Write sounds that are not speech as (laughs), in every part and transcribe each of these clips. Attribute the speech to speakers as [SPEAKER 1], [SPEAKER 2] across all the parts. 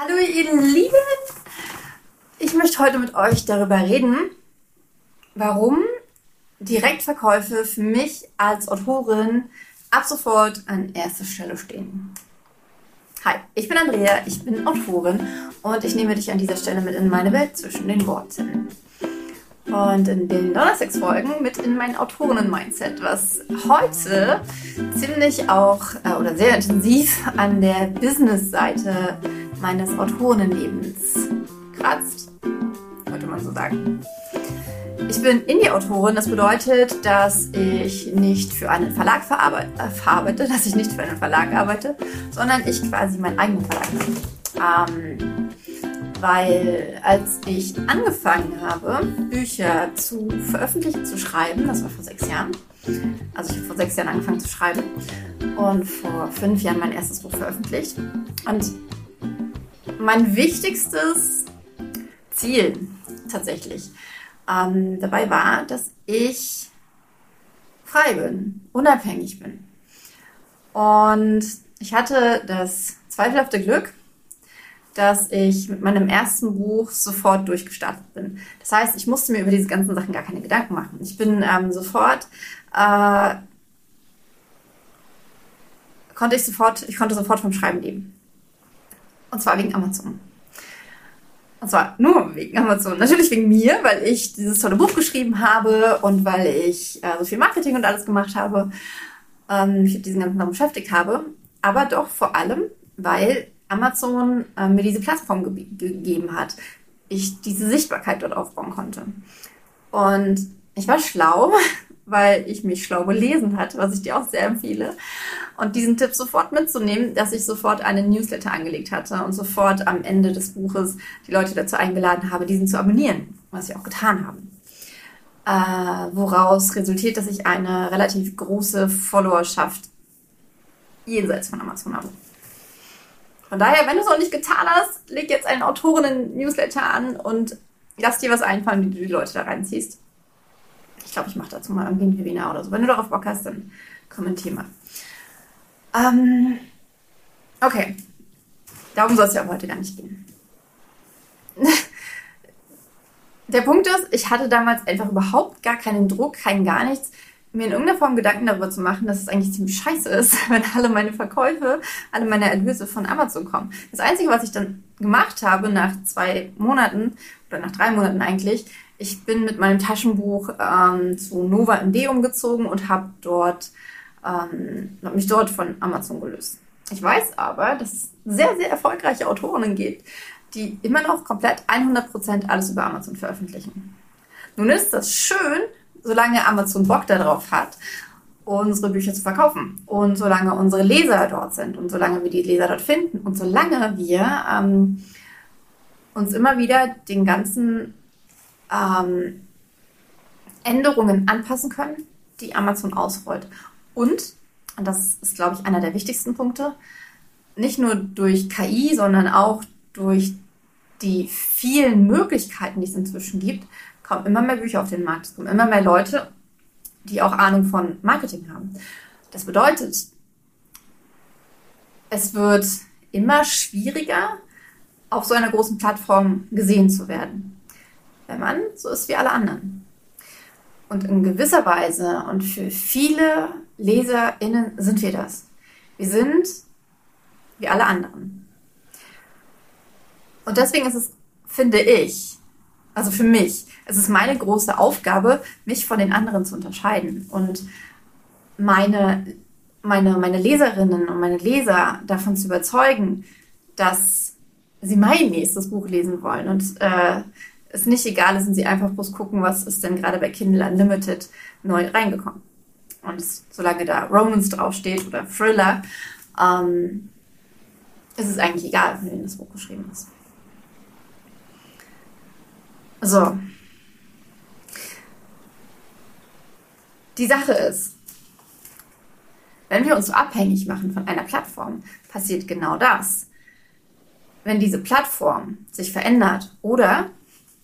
[SPEAKER 1] Hallo ihr Lieben! Ich möchte heute mit euch darüber reden, warum Direktverkäufe für mich als Autorin ab sofort an erster Stelle stehen. Hi, ich bin Andrea, ich bin Autorin und ich nehme dich an dieser Stelle mit in meine Welt zwischen den Worten. Und in den Donnerstagsfolgen mit in mein Autorinnen-Mindset, was heute ziemlich auch äh, oder sehr intensiv an der Business-Seite meines Autorinnenlebens kratzt, könnte man so sagen. Ich bin Indie-Autorin, das bedeutet, dass ich nicht für einen Verlag verarbeite, (laughs) dass ich nicht für einen Verlag arbeite, sondern ich quasi meinen eigenen Verlag habe. Ähm, weil als ich angefangen habe, Bücher zu veröffentlichen, zu schreiben, das war vor sechs Jahren, also ich habe vor sechs Jahren angefangen zu schreiben und vor fünf Jahren mein erstes Buch veröffentlicht. Und mein wichtigstes Ziel tatsächlich ähm, dabei war, dass ich frei bin, unabhängig bin. Und ich hatte das zweifelhafte Glück, dass ich mit meinem ersten Buch sofort durchgestartet bin. Das heißt, ich musste mir über diese ganzen Sachen gar keine Gedanken machen. Ich bin ähm, sofort, äh, konnte ich sofort, ich konnte sofort vom Schreiben leben. Und zwar wegen Amazon. Und zwar nur wegen Amazon. Natürlich wegen mir, weil ich dieses tolle Buch geschrieben habe und weil ich äh, so viel Marketing und alles gemacht habe, ähm, mich mit diesen ganzen Sachen beschäftigt habe. Aber doch vor allem, weil Amazon äh, mir diese Plattform ge gegeben hat. Ich diese Sichtbarkeit dort aufbauen konnte. Und ich war schlau, (laughs) weil ich mich schlau gelesen hatte, was ich dir auch sehr empfehle. Und diesen Tipp sofort mitzunehmen, dass ich sofort einen Newsletter angelegt hatte und sofort am Ende des Buches die Leute dazu eingeladen habe, diesen zu abonnieren, was sie auch getan haben. Äh, woraus resultiert, dass ich eine relativ große Followerschaft jenseits von Amazon habe. Von daher, wenn du es noch nicht getan hast, leg jetzt einen Autorinnen-Newsletter an und lass dir was einfallen, wie du die Leute da reinziehst. Ich glaube, ich mache dazu mal irgendwie ein Webinar oder so. Wenn du darauf Bock hast, dann kommentier mal. Ähm, okay. Darum soll es ja heute gar nicht gehen. (laughs) Der Punkt ist, ich hatte damals einfach überhaupt gar keinen Druck, kein gar nichts, mir in irgendeiner Form Gedanken darüber zu machen, dass es eigentlich ziemlich scheiße ist, (laughs) wenn alle meine Verkäufe, alle meine Erlöse von Amazon kommen. Das Einzige, was ich dann gemacht habe nach zwei Monaten oder nach drei Monaten eigentlich, ich bin mit meinem Taschenbuch ähm, zu Nova MD umgezogen und habe dort ähm, hab mich dort von Amazon gelöst. Ich weiß aber, dass es sehr, sehr erfolgreiche Autorinnen gibt, die immer noch komplett 100% alles über Amazon veröffentlichen. Nun ist das schön, solange Amazon Bock darauf hat, unsere Bücher zu verkaufen und solange unsere Leser dort sind und solange wir die Leser dort finden und solange wir ähm, uns immer wieder den ganzen ähm, Änderungen anpassen können, die Amazon ausrollt. Und, und das ist, glaube ich, einer der wichtigsten Punkte, nicht nur durch KI, sondern auch durch die vielen Möglichkeiten, die es inzwischen gibt, kommen immer mehr Bücher auf den Markt. Es kommen immer mehr Leute, die auch Ahnung von Marketing haben. Das bedeutet, es wird immer schwieriger, auf so einer großen Plattform gesehen zu werden wenn man so ist wie alle anderen. Und in gewisser Weise und für viele LeserInnen sind wir das. Wir sind wie alle anderen. Und deswegen ist es, finde ich, also für mich, es ist meine große Aufgabe, mich von den anderen zu unterscheiden und meine, meine, meine Leserinnen und meine Leser davon zu überzeugen, dass sie mein nächstes Buch lesen wollen und äh, es nicht egal ist und sie einfach bloß gucken, was ist denn gerade bei Kindle Unlimited neu reingekommen. Und solange da Romans draufsteht oder Thriller, ähm, ist es eigentlich egal, von wem das Buch geschrieben ist. So. Die Sache ist, wenn wir uns so abhängig machen von einer Plattform, passiert genau das. Wenn diese Plattform sich verändert oder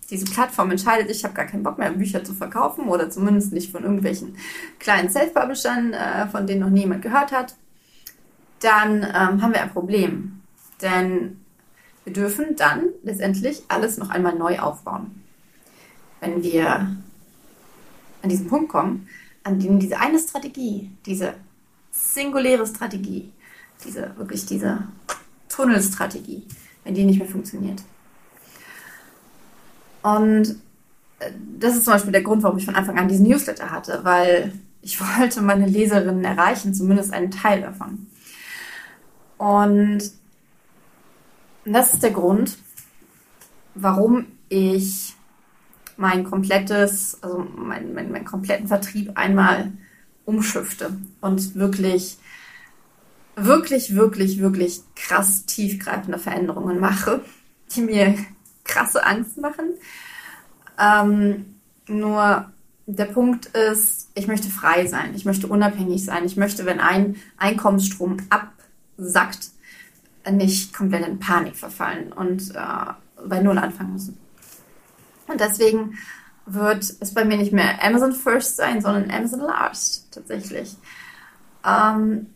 [SPEAKER 1] diese Plattform entscheidet, ich habe gar keinen Bock mehr, Bücher zu verkaufen oder zumindest nicht von irgendwelchen kleinen Self-Publishern, äh, von denen noch niemand gehört hat, dann ähm, haben wir ein Problem. Denn Wir dürfen dann letztendlich alles noch einmal neu aufbauen. Wenn wir an diesen Punkt kommen, an dem diese eine Strategie, diese singuläre Strategie, diese wirklich diese Tunnelstrategie, wenn die nicht mehr funktioniert. Und äh, das ist zum Beispiel der Grund, warum ich von Anfang an diesen Newsletter hatte, weil ich (laughs) wollte meine Leserinnen erreichen, zumindest einen Teil davon. Und das ist der Grund, warum ich mein komplettes, also mein, mein, meinen kompletten Vertrieb einmal umschifte und wirklich, wirklich, wirklich, wirklich krass tiefgreifende Veränderungen mache, die mir krasse Angst machen. Ähm, nur der Punkt ist, ich möchte frei sein, ich möchte unabhängig sein, ich möchte, wenn ein Einkommensstrom absackt, nicht komplett in Panik verfallen und äh, bei Null anfangen müssen. Und deswegen wird es bei mir nicht mehr Amazon First sein, sondern Amazon Last tatsächlich. Ähm,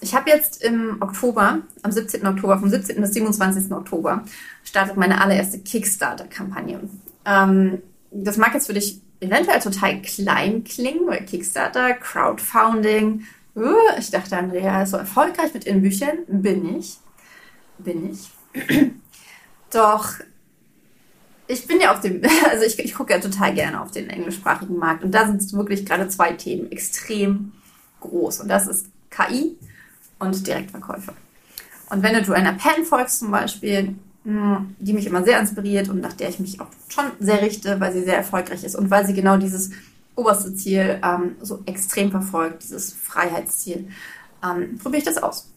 [SPEAKER 1] ich habe jetzt im Oktober, am 17. Oktober, vom 17. bis 27. Oktober, startet meine allererste Kickstarter-Kampagne. Ähm, das mag jetzt für dich eventuell total klein klingen, weil Kickstarter, Crowdfunding, uh, ich dachte, Andrea ist so erfolgreich mit ihren Büchern. Bin ich. Bin ich. (clears throat) Doch ich bin ja auf dem, (laughs) also ich, ich gucke ja total gerne auf den englischsprachigen Markt und da sind wirklich gerade zwei Themen extrem groß und das ist KI und Direktverkäufe. Und wenn du einer Pen folgst zum Beispiel, hm, die mich immer sehr inspiriert und nach der ich mich auch schon sehr richte, weil sie sehr erfolgreich ist und weil sie genau dieses oberste Ziel ähm, so extrem verfolgt, dieses Freiheitsziel, ähm, probiere ich das aus.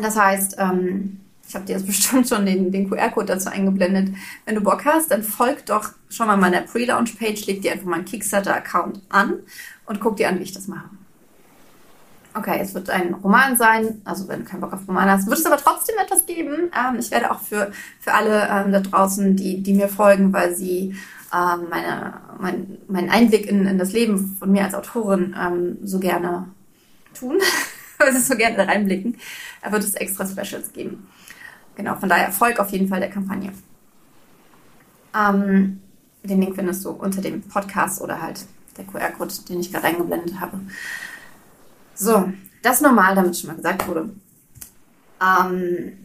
[SPEAKER 1] Das heißt, ähm, ich habe dir jetzt (laughs) bestimmt schon den, den QR-Code dazu eingeblendet. Wenn du Bock hast, dann folg doch schon mal meiner Pre-Launch-Page, leg dir einfach mal einen Kickstarter-Account an und guck dir an, wie ich das mache. Okay, es wird ein Roman sein, also wenn du keinen Bock auf Roman hast, wird es aber trotzdem etwas geben. Ähm, ich werde auch für, für alle ähm, da draußen, die, die mir folgen, weil sie ähm, meine, mein, meinen Einblick in, in das Leben von mir als Autorin ähm, so gerne tun, (laughs) weil sie so gerne reinblicken, da wird es extra Specials geben. Genau, von daher Erfolg auf jeden Fall der Kampagne. Ähm, den Link findest du unter dem Podcast oder halt der QR-Code, den ich gerade eingeblendet habe. So, das normal, damit schon mal gesagt wurde. Ähm,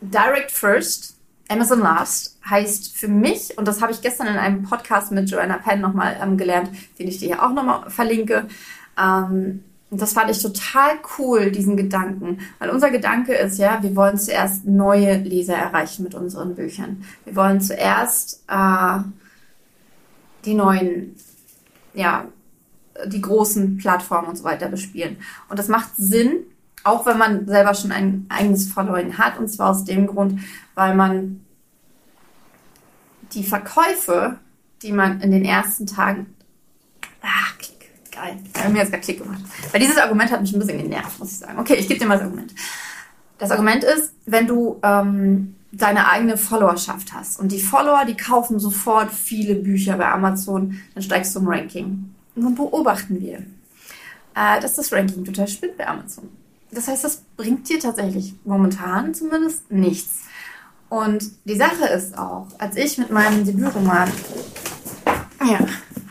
[SPEAKER 1] Direct First, Amazon Last heißt für mich, und das habe ich gestern in einem Podcast mit Joanna Penn nochmal ähm, gelernt, den ich dir hier auch nochmal verlinke, ähm, und das fand ich total cool, diesen Gedanken. Weil unser Gedanke ist ja, wir wollen zuerst neue Leser erreichen mit unseren Büchern. Wir wollen zuerst äh, die neuen, ja, die großen Plattformen und so weiter bespielen. Und das macht Sinn, auch wenn man selber schon ein eigenes Following hat. Und zwar aus dem Grund, weil man die Verkäufe, die man in den ersten Tagen, ach, Geil. Ja, mir jetzt gerade Klick gemacht. Weil dieses Argument hat mich ein bisschen genervt, muss ich sagen. Okay, ich gebe dir mal das Argument. Das Argument ist, wenn du ähm, deine eigene Followerschaft hast und die Follower, die kaufen sofort viele Bücher bei Amazon, dann steigst du im Ranking. Nun beobachten wir, äh, dass das Ranking total spinnt bei Amazon. Das heißt, das bringt dir tatsächlich momentan zumindest nichts. Und die Sache ist auch, als ich mit meinem Debütroman, ja,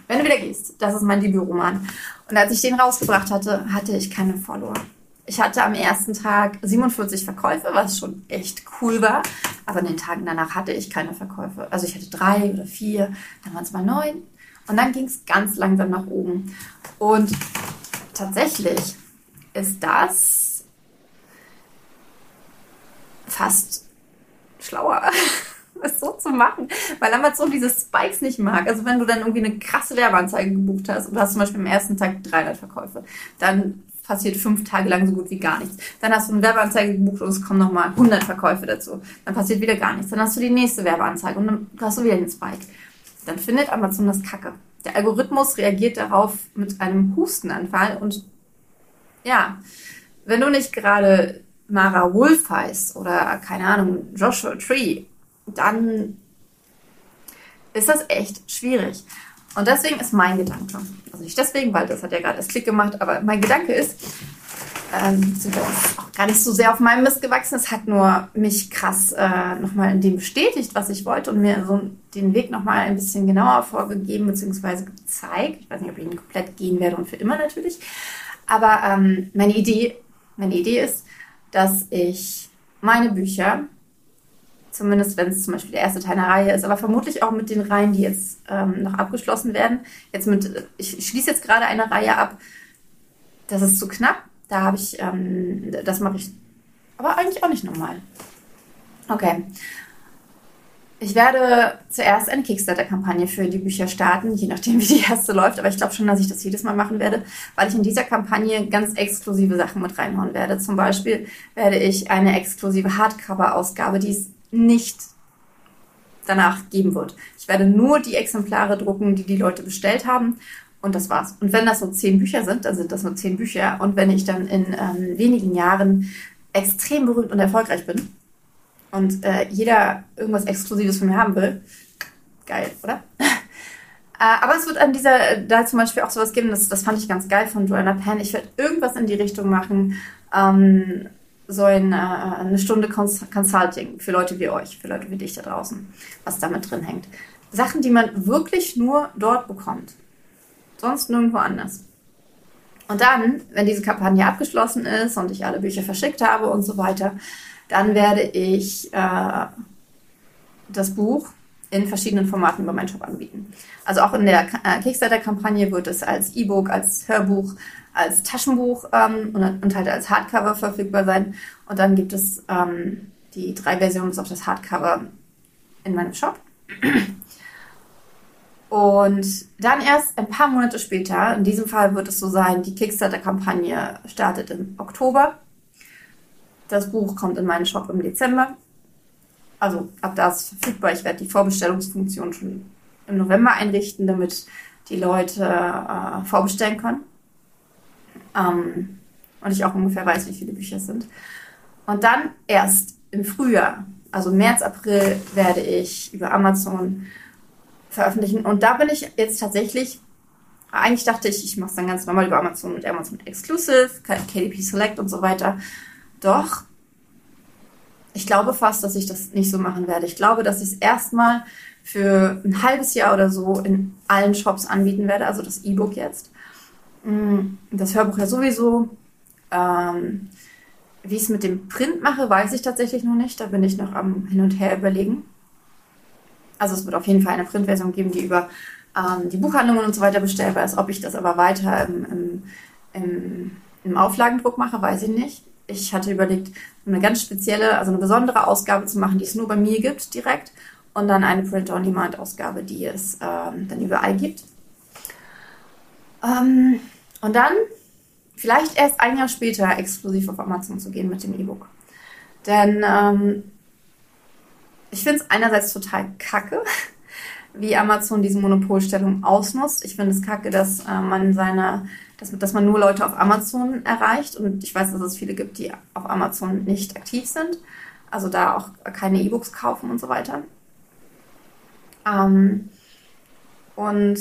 [SPEAKER 1] wenn du wieder gehst, das ist mein Debütroman. Und als ich den rausgebracht hatte, hatte ich keine Follower. Ich hatte am ersten Tag 47 Verkäufe, was schon echt cool war. Aber in den Tagen danach hatte ich keine Verkäufe. Also ich hatte drei oder vier, dann waren es mal neun. Und dann ging es ganz langsam nach oben. Und tatsächlich ist das fast schlauer. (laughs) es so zu machen, weil Amazon diese Spikes nicht mag. Also wenn du dann irgendwie eine krasse Werbeanzeige gebucht hast und du hast zum Beispiel am ersten Tag 300 Verkäufe, dann passiert fünf Tage lang so gut wie gar nichts. Dann hast du eine Werbeanzeige gebucht und es kommen nochmal 100 Verkäufe dazu. Dann passiert wieder gar nichts. Dann hast du die nächste Werbeanzeige und dann hast du wieder den Spike. Dann findet Amazon das Kacke. Der Algorithmus reagiert darauf mit einem Hustenanfall und ja, wenn du nicht gerade Mara Wolf heißt oder keine Ahnung, Joshua Tree dann ist das echt schwierig. Und deswegen ist mein Gedanke, also nicht deswegen, weil das hat ja gerade das Klick gemacht, aber mein Gedanke ist, ähm, sind wir uns auch gar nicht so sehr auf meinem Mist gewachsen. Es hat nur mich krass äh, nochmal in dem bestätigt, was ich wollte und mir so den Weg nochmal ein bisschen genauer vorgegeben bzw. gezeigt. Ich weiß nicht, ob ich ihn komplett gehen werde und für immer natürlich. Aber ähm, meine Idee, meine Idee ist, dass ich meine Bücher, zumindest wenn es zum Beispiel der erste Teil einer Reihe ist, aber vermutlich auch mit den Reihen, die jetzt ähm, noch abgeschlossen werden. Jetzt mit, ich schließe jetzt gerade eine Reihe ab. Das ist zu knapp da habe ich, ähm, das mache ich aber eigentlich auch nicht normal. Okay. Ich werde zuerst eine Kickstarter-Kampagne für die Bücher starten, je nachdem, (laughs) wie die erste läuft. Aber ich glaube schon, dass ich das jedes Mal machen werde, weil ich in dieser Kampagne ganz exklusive Sachen mit reinhauen werde. Zum Beispiel werde ich eine exklusive Hardcover-Ausgabe, die es nicht danach geben wird. Ich werde nur die Exemplare drucken, die die Leute bestellt haben und das war's. Und wenn das so zehn Bücher sind, dann sind das nur zehn Bücher. Und wenn ich dann in ähm, wenigen Jahren extrem berühmt und erfolgreich bin und äh, jeder irgendwas Exklusives von mir haben will, geil, oder? (laughs) Äh, aber es wird an dieser, da zum Beispiel auch sowas geben, das, das fand ich ganz geil von Joanna Penn. Ich werde irgendwas in die Richtung machen, ähm, so ein, äh, eine Stunde Cons Consulting für Leute wie euch, für Leute wie dich da draußen, was damit drin hängt. Sachen, die man wirklich nur dort bekommt sonst nirgendwo anders. Und dann, wenn diese Kampagne abgeschlossen ist und ich alle Bücher verschickt habe und so weiter, dann werde ich äh, das Buch in verschiedenen Formaten über meinen Shop anbieten. Also auch in der äh, Kickstarter-Kampagne wird es als E-Book, als Hörbuch, als Taschenbuch ähm, und, und, halt als Hardcover verfügbar sein. Und dann gibt es ähm, die drei Versionen auf das Hardcover in meinem Shop. Und dann erst ein paar Monate später, in diesem Fall wird es so sein, die Kickstarter-Kampagne startet im Oktober. Das Buch kommt in meinen Shop im Dezember. Also ab da ist verfügbar. Ich werde die Vorbestellungsfunktion schon im November einrichten, damit die Leute äh, vorbestellen können. Ähm, und ich auch ungefähr weiß, wie viele Bücher es sind. Und dann erst im Frühjahr, also März, April, werde ich über Amazon veröffentlichen. Und da bin ich jetzt tatsächlich, eigentlich dachte ich, ich mache es dann ganz normal über Amazon mit Amazon Exclusive, KDP Select und so weiter. Doch, ich glaube fast, dass ich das nicht so machen werde. Ich glaube, dass ich es erstmal für ein halbes Jahr oder so in allen Shops anbieten werde, also das E-Book jetzt. Mm, das Hörbuch ja sowieso. Ähm, wie ich es mit dem Print mache, weiß ich tatsächlich noch nicht. Da bin ich noch am Hin und Her überlegen. Also es wird auf jeden Fall eine Printversion geben, die über ähm, die Buchhandlungen und so weiter bestellbar ist. Ob ich das aber weiter im, im, im, im Auflagendruck mache, weiß ich nicht. Ich hatte überlegt, eine ganz spezielle, also eine besondere Ausgabe zu machen, die es nur bei mir gibt direkt. Und dann eine Print-on-Demand-Ausgabe, die es ähm, dann überall gibt. Ähm, und dann vielleicht erst ein Jahr später exklusiv auf Amazon zu gehen mit dem E-Book. Denn ähm, ich finde es einerseits total kacke, wie Amazon diese Monopolstellung ausnutzt. Ich finde es kacke, dass äh, man seine, dass, dass man nur Leute auf Amazon erreicht. Und ich weiß, dass es viele gibt, die auf Amazon nicht aktiv sind. Also da auch keine E-Books kaufen und so weiter. Ähm, und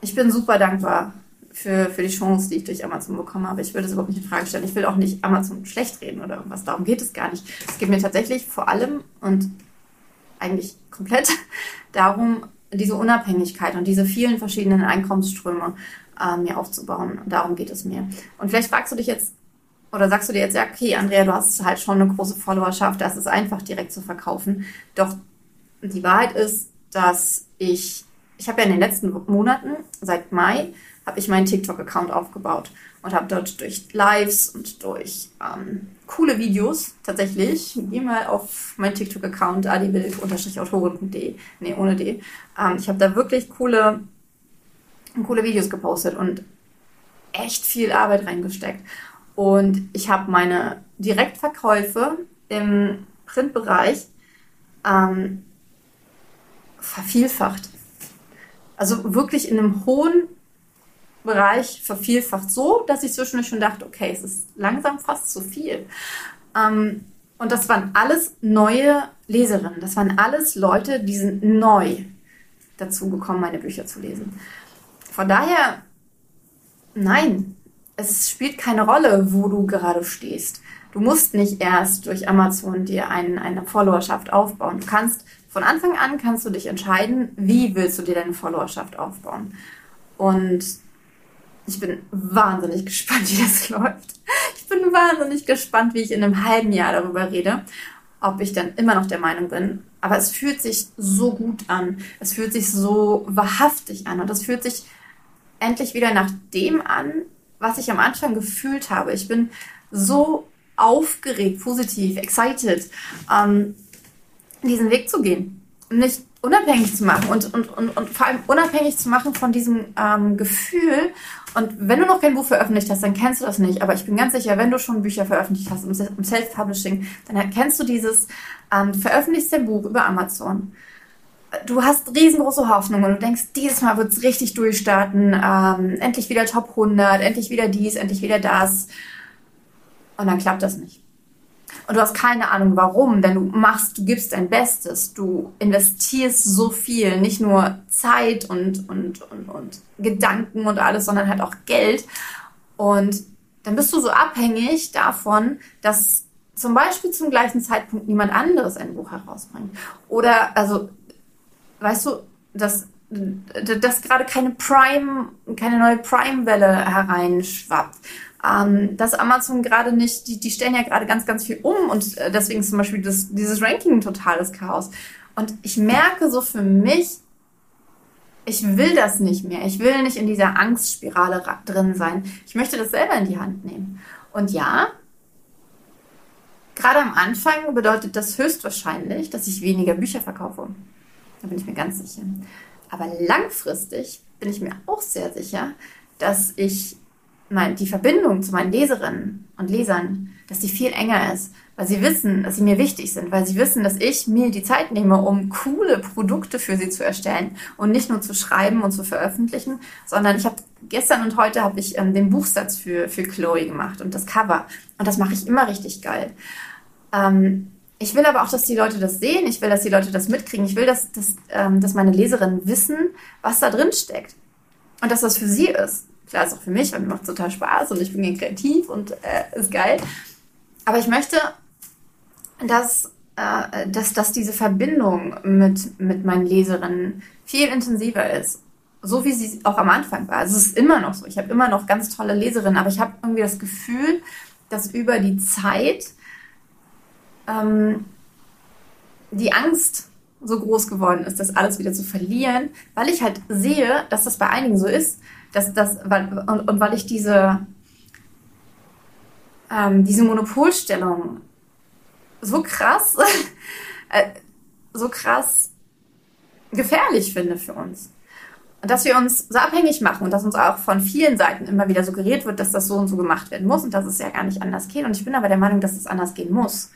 [SPEAKER 1] ich bin super dankbar für, für die Chance, die ich durch Amazon bekommen habe. Ich würde es überhaupt nicht in Frage stellen. Ich will auch nicht Amazon schlecht reden oder irgendwas. Darum geht es gar nicht. Es geht mir tatsächlich vor allem und eigentlich komplett (laughs) darum, diese Unabhängigkeit und diese vielen verschiedenen Einkommensströme äh, mir aufzubauen. Und darum geht es mir. Und vielleicht fragst du dich jetzt, oder sagst du dir jetzt, ja, okay, Andrea, du hast halt schon eine große Followerschaft, das ist einfach direkt zu verkaufen. Doch die Wahrheit ist, dass ich, ich habe ja in den letzten Monaten, seit Mai, habe ich meinen TikTok-Account aufgebaut und habe dort durch Lives und durch ähm, coole Videos tatsächlich. Geh mal auf meinen TikTok-Account adibilk-autorin.de. Nee, ohne D. Ähm, ich habe da wirklich coole, coole Videos gepostet und echt viel Arbeit reingesteckt. Und ich habe meine Direktverkäufe im Printbereich ähm, vervielfacht. Also wirklich in einem hohen Bereich vervielfacht so, dass ich zwischendurch schon dachte, okay, es ist langsam fast zu viel. Ähm, und das waren alles neue Leserinnen. Das waren alles Leute, die sind neu dazu gekommen, meine Bücher zu lesen. Von daher, nein, es spielt keine Rolle, wo du gerade stehst. Du musst nicht erst durch Amazon dir ein, eine Followerschaft aufbauen. Du kannst von Anfang an kannst du dich entscheiden, wie willst du dir deine Followerschaft aufbauen. Und ich bin wahnsinnig gespannt, wie das (laughs) läuft. Ich bin wahnsinnig gespannt, wie ich in einem halben Jahr darüber rede, ob ich dann immer noch der Meinung bin. Aber es fühlt sich so gut an. Es fühlt sich so wahrhaftig an. Und es fühlt sich endlich wieder nach dem an, was ich am Anfang gefühlt habe. Ich bin so aufgeregt, positiv, excited, ähm, diesen Weg zu gehen. Nicht unabhängig zu machen und, und, und, und vor allem unabhängig zu machen von diesem ähm, Gefühl. Und wenn du noch kein Buch veröffentlicht hast, dann kennst du das nicht. Aber ich bin ganz sicher, wenn du schon Bücher veröffentlicht hast im Self-Publishing, dann kennst du dieses, ähm, veröffentlichst dein Buch über Amazon du hast riesengroße Hoffnung und du denkst, dieses Mal wird es richtig durchstarten, ähm, endlich wieder Top 100, endlich wieder dies, endlich wieder das. Und dann klappt das nicht. Und du hast keine Ahnung warum, denn du machst, du gibst dein Bestes, du investierst so viel, nicht nur Zeit und, und, und, und Gedanken und alles, sondern halt auch Geld. Und dann bist du so abhängig davon, dass zum Beispiel zum gleichen Zeitpunkt niemand anderes ein Buch herausbringt. Oder, also weißt du, dass, dass gerade keine Prime, keine neue Prime-Welle hereinschwappt. Ähm, dass Amazon gerade nicht, die, die stellen ja gerade ganz, ganz viel um und äh, deswegen ist zum Beispiel das, dieses Ranking ein totales Chaos. Und ich merke so für mich, ich will das nicht mehr. Ich will nicht in dieser Angstspirale drin sein. Ich möchte das selber in die Hand nehmen. Und ja, gerade am Anfang bedeutet das höchstwahrscheinlich, dass ich weniger Bücher verkaufe. Da bin ich mir ganz sicher. Aber langfristig bin ich mir auch sehr sicher, dass ich mein, die Verbindung zu meinen Leserinnen und Lesern, dass die viel enger ist, weil sie wissen, dass sie mir wichtig sind, weil sie wissen, dass ich mir die Zeit nehme, um coole Produkte für sie zu erstellen und nicht nur zu schreiben und zu veröffentlichen, sondern ich habe gestern und heute habe ich ähm, den Buchsatz für, für Chloe gemacht und das Cover und das mache ich immer richtig geil. Ähm, ich will aber auch, dass die Leute das sehen. Ich will, dass die Leute das mitkriegen. Ich will, dass, dass, ähm, dass meine Leserinnen wissen, was da drin steckt. Und dass das für sie ist. Klar, ist auch für mich, weil mir macht total Spaß und ich bin kreativ und äh, ist geil. Aber ich möchte, dass, äh, dass, dass diese Verbindung mit, mit meinen Leserinnen viel intensiver ist. So wie sie auch am Anfang war. Also es ist immer noch so. Ich habe immer noch ganz tolle Leserinnen, aber ich habe irgendwie das Gefühl, dass über die Zeit ähm, die Angst so groß geworden ist, das alles wieder zu verlieren, weil ich halt sehe, dass das bei einigen so ist, dass das, weil, und, und weil ich diese, ähm, diese Monopolstellung so krass, (laughs) äh, so krass gefährlich finde für uns. Und dass wir uns so abhängig machen und dass uns auch von vielen Seiten immer wieder suggeriert wird, dass das so und so gemacht werden muss und dass es ja gar nicht anders geht. Und ich bin aber der Meinung, dass es anders gehen muss.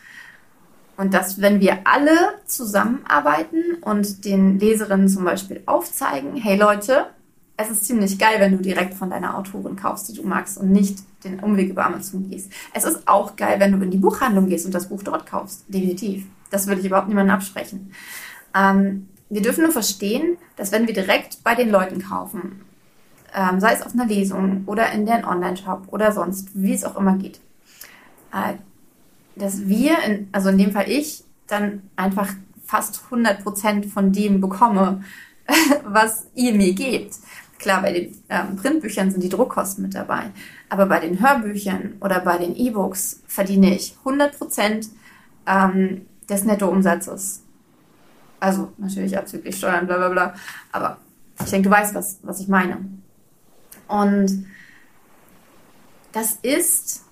[SPEAKER 1] Und dass, wenn wir alle zusammenarbeiten und den Leserinnen zum Beispiel aufzeigen, hey Leute, es ist ziemlich geil, wenn du direkt von deiner Autorin kaufst, die du magst und nicht den Umweg über Amazon gehst. Es ist auch geil, wenn du in die Buchhandlung gehst und das Buch dort kaufst. Definitiv. Das würde ich überhaupt niemandem absprechen. Ähm, wir dürfen nur verstehen, dass wenn wir direkt bei den Leuten kaufen, ähm, sei es auf einer Lesung oder in deren Online-Shop oder sonst, wie es auch immer geht, äh, dass wir, in, also in dem Fall ich, dann einfach fast 100 Prozent von dem bekomme, (laughs) was ihr mir gebt. Klar, bei den ähm, Printbüchern sind die Druckkosten mit dabei, aber bei den Hörbüchern oder bei den E-Books verdiene ich 100 Prozent ähm, des Nettoumsatzes. Also natürlich abzüglich Steuern, bla bla bla. Aber ich denke, du weißt, was, was ich meine. Und das ist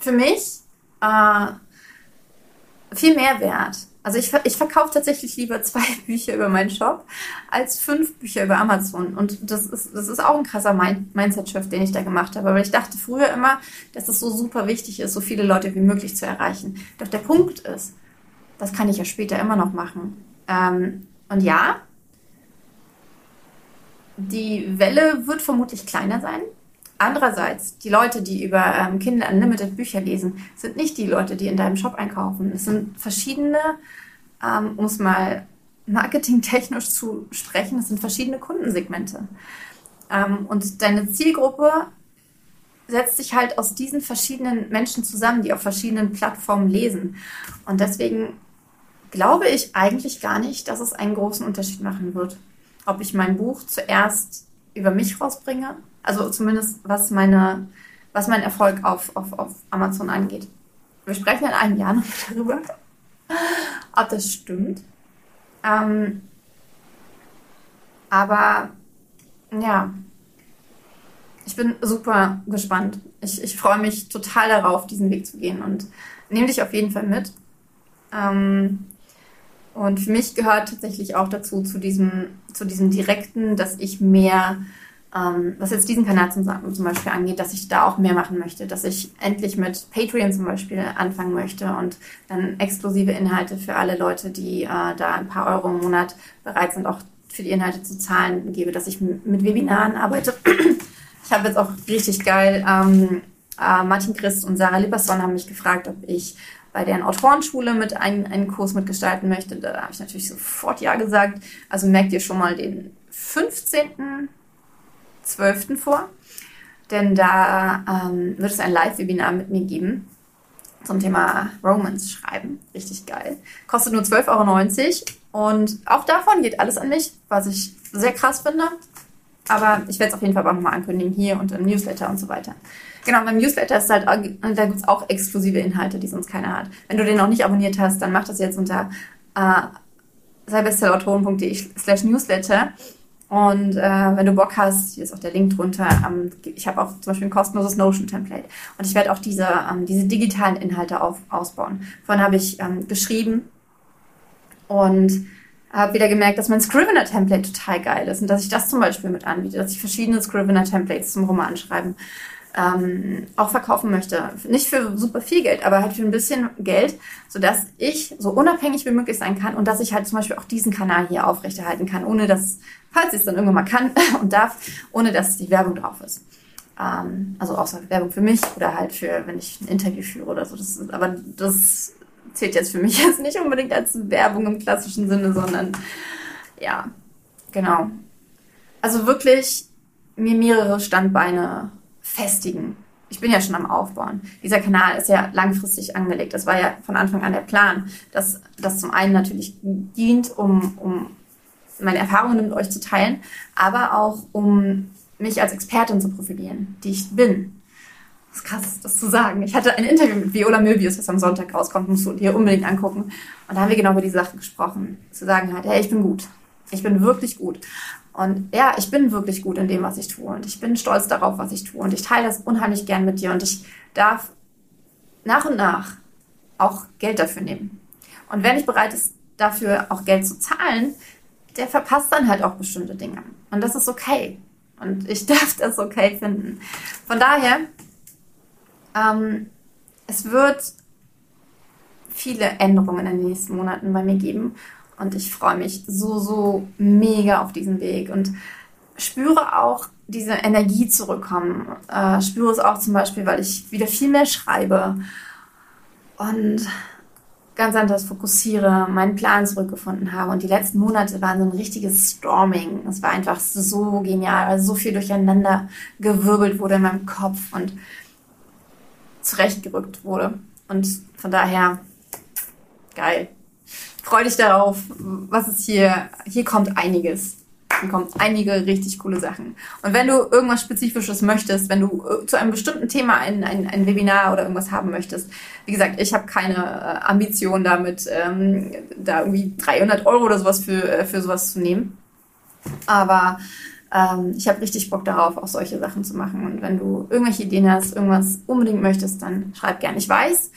[SPEAKER 1] für mich äh, viel mehr wert. Also ich, ich verkaufe tatsächlich lieber (laughs) zwei Bücher über meinen Shop als fünf Bücher über Amazon. Und das ist, das ist auch ein krasser Mindset-Shift, den ich da gemacht habe. Aber ich dachte früher immer, dass es so super wichtig ist, so viele Leute wie möglich zu erreichen. Doch der Punkt ist, das kann ich ja später immer noch machen. Ähm, und ja, die Welle wird vermutlich kleiner sein. Andererseits, die Leute, die über ähm, Kindle Unlimited Bücher lesen, sind nicht die Leute, die in deinem Shop einkaufen. Es sind verschiedene, ähm, um es mal marketingtechnisch zu sprechen, es sind verschiedene Kundensegmente. Ähm, und deine Zielgruppe setzt sich halt aus diesen verschiedenen Menschen zusammen, die auf verschiedenen Plattformen lesen. Und deswegen glaube ich eigentlich gar nicht, dass es einen großen Unterschied machen wird, ob ich mein Buch zuerst über mich rausbringe, also zumindest was meine, was mein Erfolg auf, auf, auf Amazon angeht. Wir sprechen in einem Jahr noch (laughs) darüber, ob das stimmt. Ähm, aber ja, ich bin super gespannt. Ich, ich freue mich total darauf, diesen Weg zu gehen und nehme dich auf jeden Fall mit. Ähm, und für mich gehört tatsächlich auch dazu, zu diesem, zu diesem Direkten, dass ich mehr, ähm, was jetzt diesen Kanal zum, zum Beispiel angeht, dass ich da auch mehr machen möchte, dass ich endlich mit Patreon zum Beispiel anfangen möchte und dann exklusive Inhalte für alle Leute, die äh, da ein paar Euro im Monat bereit sind, auch für die Inhalte zu zahlen, gebe, dass ich mit Webinaren arbeite. Ich habe jetzt auch richtig geil, ähm, äh, Martin Christ und Sarah Lipperson haben mich gefragt, ob ich bei deren Autorenschule mit einen, einen Kurs mitgestalten möchte. Da habe ich natürlich sofort Ja gesagt. Also merkt ihr schon mal den 15.12. vor, denn da ähm, wird es ein Live-Webinar mit mir geben zum Thema Romance schreiben. Richtig geil. Kostet nur 12,90 Euro und auch davon geht alles an mich, was ich sehr krass finde. Aber ich werde es auf jeden Fall auch nochmal ankündigen hier und im Newsletter und so weiter. Genau, beim Newsletter ist halt, da gibt es auch exklusive Inhalte, die sonst keiner hat. Wenn du den noch nicht abonniert hast, dann mach das jetzt unter äh, cyberstellautoren.de slash Newsletter. Und äh, wenn du Bock hast, hier ist auch der Link drunter. Ähm, ich habe auch zum Beispiel ein kostenloses Notion-Template. Und ich werde auch diese, ähm, diese digitalen Inhalte auf, ausbauen. Vorhin habe ich ähm, geschrieben und habe wieder gemerkt, dass mein Scrivener-Template total geil ist und dass ich das zum Beispiel mit anbiete, dass ich verschiedene Scrivener-Templates zum Roman schreiben ähm, auch verkaufen möchte. Nicht für super viel Geld, aber halt für ein bisschen Geld, sodass ich so unabhängig wie möglich sein kann und dass ich halt zum Beispiel auch diesen Kanal hier aufrechterhalten kann, ohne dass, falls ich es dann irgendwann mal kann (laughs) und darf, ohne dass die Werbung drauf ist. Ähm, also außer Werbung für mich oder halt für, wenn ich ein Interview führe oder so. Das, aber das zählt jetzt für mich (laughs) jetzt nicht unbedingt als Werbung im klassischen Sinne, sondern ja, genau. Also wirklich mir mehrere Standbeine festigen. Ich bin ja schon am Aufbauen. Dieser Kanal ist ja langfristig angelegt. Das war ja von Anfang an der Plan, dass das zum einen natürlich dient, um, um meine Erfahrungen mit euch zu teilen, aber auch um mich als Expertin zu profilieren, die ich bin. Das ist krass, das zu sagen. Ich hatte ein Interview mit Viola Möbius, das am Sonntag rauskommt, musst du dir unbedingt angucken. Und da haben wir genau über die Sache gesprochen. Zu sagen halt, hey, ich bin gut. Ich bin wirklich gut. Und ja, ich bin wirklich gut in dem, was ich tue. Und ich bin stolz darauf, was ich tue. Und ich teile das unheimlich gern mit dir. Und ich darf nach und nach auch Geld dafür nehmen. Und wer nicht bereit ist, dafür auch Geld zu zahlen, der verpasst dann halt auch bestimmte Dinge. Und das ist okay. Und ich (laughs) darf das okay finden. Von daher ähm, es wird viele Änderungen in den nächsten Monaten bei mir geben und ich freue mich so, so mega auf diesen Weg und spüre auch diese Energie zurückkommen. Äh, spüre es auch zum Beispiel, weil ich wieder viel mehr schreibe und ganz anders fokussiere, meinen Plan zurückgefunden habe. Und die letzten Monate waren so ein richtiges Storming. Es war einfach so genial, weil so viel durcheinander gewirbelt wurde in meinem Kopf und zurechtgerückt wurde. Und von daher, geil. Freu dich darauf, was ist hier, hier kommt einiges. Hier kommt einige richtig coole Sachen. Und wenn du irgendwas Spezifisches möchtest, wenn du äh, zu einem bestimmten Thema ein, ein, ein Webinar oder irgendwas haben möchtest, wie gesagt, ich habe keine äh, Ambition damit, ähm, da irgendwie 300 Euro oder sowas für, äh, für sowas zu nehmen. Aber ähm, ich habe richtig Bock darauf, auch solche Sachen zu machen. Und wenn du irgendwelche Ideen hast, irgendwas unbedingt möchtest, dann schreib gerne. Ich weiß,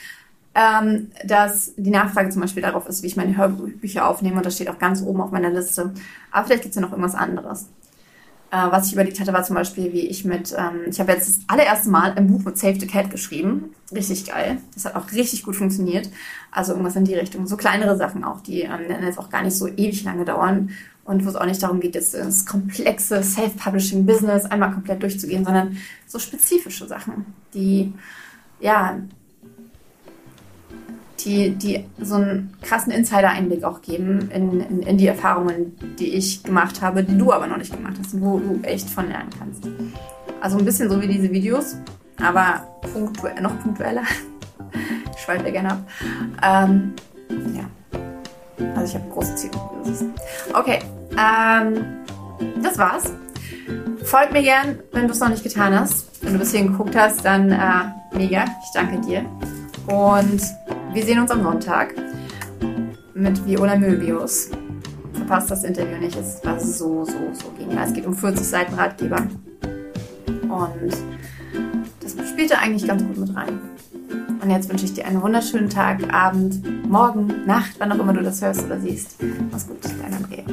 [SPEAKER 1] ähm, dass die Nachfrage zum Beispiel darauf ist, wie ich meine Hörbücher aufnehme. Und das steht auch ganz oben auf meiner Liste. Aber vielleicht gibt es ja noch irgendwas anderes. Äh, was ich überlegt hatte, war zum Beispiel, wie ich mit, ähm, ich habe jetzt das allererste Mal ein Buch mit Save the Cat geschrieben. Richtig geil. Das hat auch richtig gut funktioniert. Also irgendwas in die Richtung. So kleinere Sachen auch, die ähm, jetzt auch gar nicht so ewig lange dauern und wo es auch nicht darum geht, jetzt das komplexe Self-Publishing-Business einmal komplett durchzugehen, sondern so spezifische Sachen, die, ja, die, die so einen krassen Insider-Einblick auch geben in, in, in, die Erfahrungen, die ich gemacht habe, die du aber noch nicht gemacht hast, wo du echt von lernen kannst. Also ein bisschen so wie diese Videos, aber punktu noch punktueller. (laughs) ich schweife gerne ab. Ähm, ja. Also ich habe große Ziele. Okay. Ähm, das war's. Folgt mir gern, wenn du es noch nicht getan hast. Wenn du bis hierhin geguckt hast, dann äh, mega. Ich danke dir. Und wir sehen uns am Sonntag mit Viola Möbius. Verpasst das Interview nicht, es war so, so, so genial. Es geht um 40 Seiten Ratgeber. Und das spielte eigentlich ganz gut mit rein. Und jetzt wünsche ich dir einen wunderschönen Tag, Abend, Morgen, Nacht, wann auch immer du das hörst oder siehst. Mach's gut, dein Andrea.